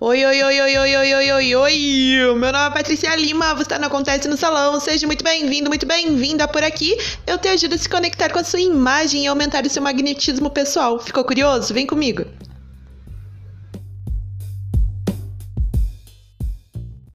Oi, oi, oi, oi, oi, oi, oi, oi, oi! Meu nome é Patrícia Lima, você está no Acontece no Salão. Seja muito bem-vindo, muito bem-vinda por aqui. Eu te ajudo a se conectar com a sua imagem e aumentar o seu magnetismo pessoal. Ficou curioso? Vem comigo!